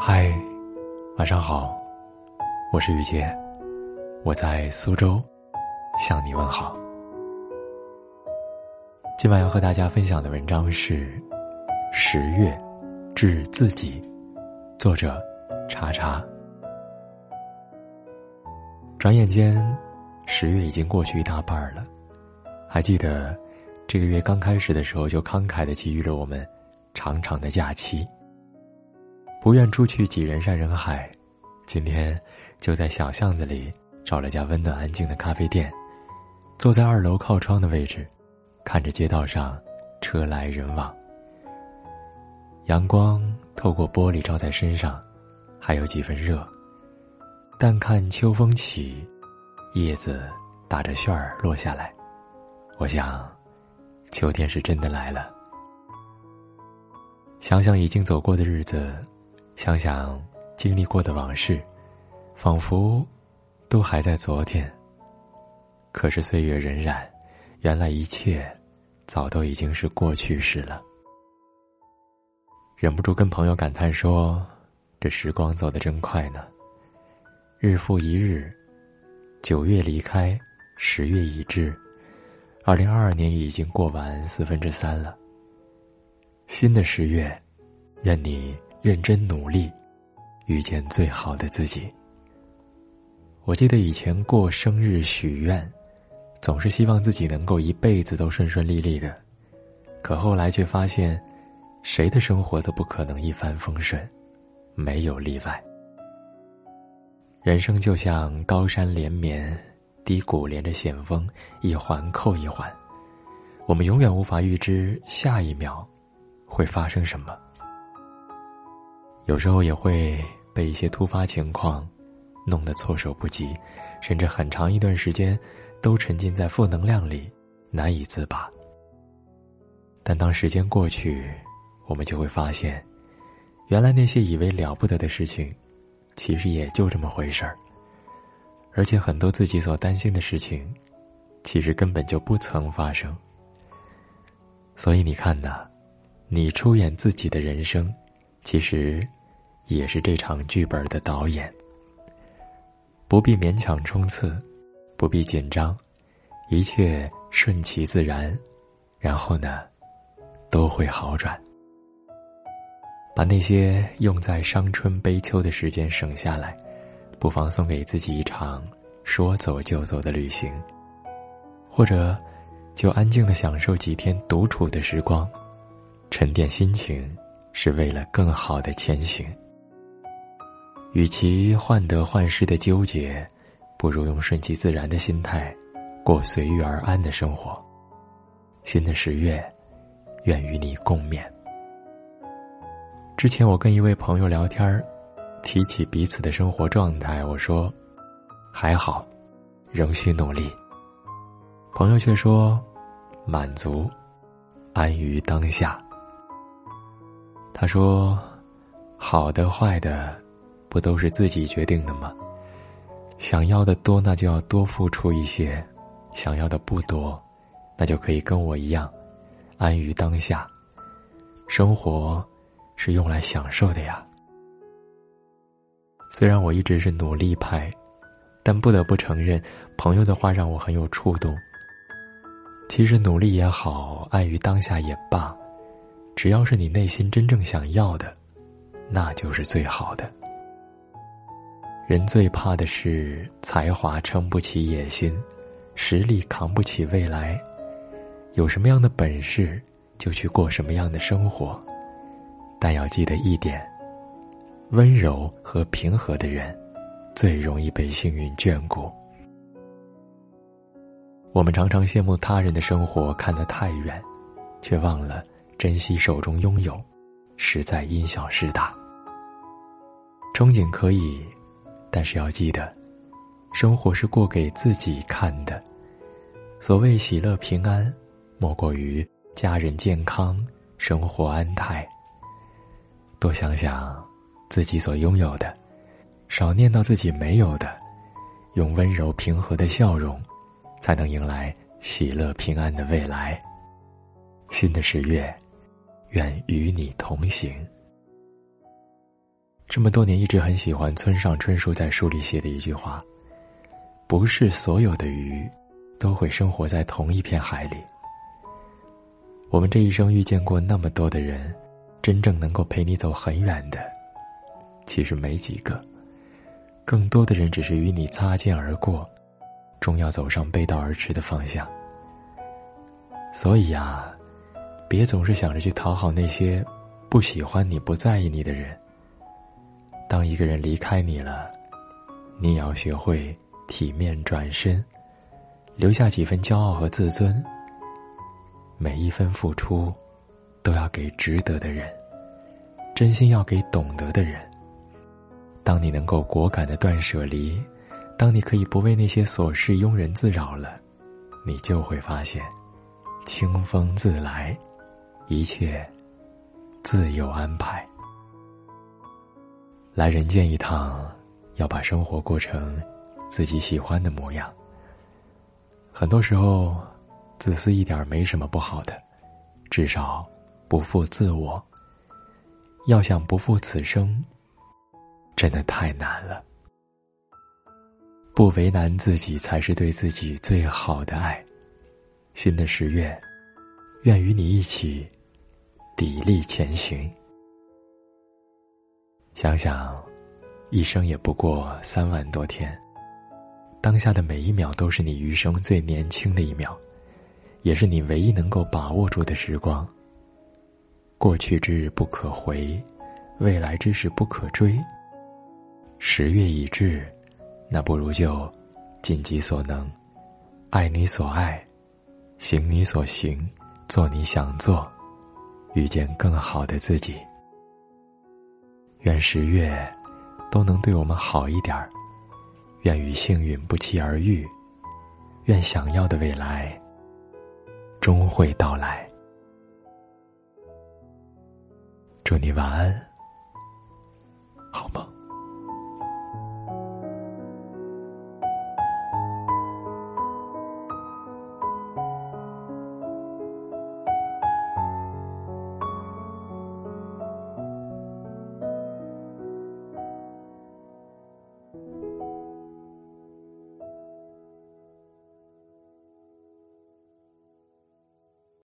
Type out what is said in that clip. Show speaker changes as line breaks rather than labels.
嗨，晚上好，我是雨洁，我在苏州向你问好。今晚要和大家分享的文章是《十月致自己》，作者查查。转眼间，十月已经过去一大半了，还记得这个月刚开始的时候就慷慨的给予了我们长长的假期。不愿出去挤人山人海，今天就在小巷子里找了家温暖安静的咖啡店，坐在二楼靠窗的位置，看着街道上车来人往。阳光透过玻璃照在身上，还有几分热。但看秋风起，叶子打着旋儿落下来，我想，秋天是真的来了。想想已经走过的日子。想想经历过的往事，仿佛都还在昨天。可是岁月荏苒，原来一切早都已经是过去式了。忍不住跟朋友感叹说：“这时光走得真快呢。”日复一日，九月离开，十月已至，二零二二年已经过完四分之三了。新的十月，愿你。认真努力，遇见最好的自己。我记得以前过生日许愿，总是希望自己能够一辈子都顺顺利利的，可后来却发现，谁的生活都不可能一帆风顺，没有例外。人生就像高山连绵，低谷连着险峰，一环扣一环，我们永远无法预知下一秒会发生什么。有时候也会被一些突发情况弄得措手不及，甚至很长一段时间都沉浸在负能量里，难以自拔。但当时间过去，我们就会发现，原来那些以为了不得的事情，其实也就这么回事儿。而且很多自己所担心的事情，其实根本就不曾发生。所以你看呐，你出演自己的人生，其实。也是这场剧本的导演。不必勉强冲刺，不必紧张，一切顺其自然，然后呢，都会好转。把那些用在伤春悲秋的时间省下来，不妨送给自己一场说走就走的旅行，或者就安静的享受几天独处的时光，沉淀心情，是为了更好的前行。与其患得患失的纠结，不如用顺其自然的心态，过随遇而安的生活。新的十月，愿与你共勉。之前我跟一位朋友聊天提起彼此的生活状态，我说：“还好，仍需努力。”朋友却说：“满足，安于当下。”他说：“好的，坏的。”不都是自己决定的吗？想要的多，那就要多付出一些；想要的不多，那就可以跟我一样，安于当下。生活是用来享受的呀。虽然我一直是努力派，但不得不承认，朋友的话让我很有触动。其实努力也好，安于当下也罢，只要是你内心真正想要的，那就是最好的。人最怕的是才华撑不起野心，实力扛不起未来。有什么样的本事，就去过什么样的生活。但要记得一点：温柔和平和的人，最容易被幸运眷顾。我们常常羡慕他人的生活看得太远，却忘了珍惜手中拥有，实在因小失大。憧憬可以。但是要记得，生活是过给自己看的。所谓喜乐平安，莫过于家人健康、生活安泰。多想想自己所拥有的，少念叨自己没有的，用温柔平和的笑容，才能迎来喜乐平安的未来。新的十月，愿与你同行。这么多年一直很喜欢村上春树在书里写的一句话：“不是所有的鱼，都会生活在同一片海里。”我们这一生遇见过那么多的人，真正能够陪你走很远的，其实没几个。更多的人只是与你擦肩而过，终要走上背道而驰的方向。所以呀，别总是想着去讨好那些不喜欢你、不在意你的人。当一个人离开你了，你也要学会体面转身，留下几分骄傲和自尊。每一分付出，都要给值得的人，真心要给懂得的人。当你能够果敢的断舍离，当你可以不为那些琐事庸人自扰了，你就会发现，清风自来，一切自有安排。来人间一趟，要把生活过成自己喜欢的模样。很多时候，自私一点没什么不好的，至少不负自我。要想不负此生。真的太难了，不为难自己才是对自己最好的爱。新的十月，愿与你一起砥砺前行。想想，一生也不过三万多天，当下的每一秒都是你余生最年轻的一秒，也是你唯一能够把握住的时光。过去之日不可回，未来之事不可追。十月已至，那不如就尽己所能，爱你所爱，行你所行，做你想做，遇见更好的自己。愿十月都能对我们好一点儿，愿与幸运不期而遇，愿想要的未来终会到来。祝你晚安，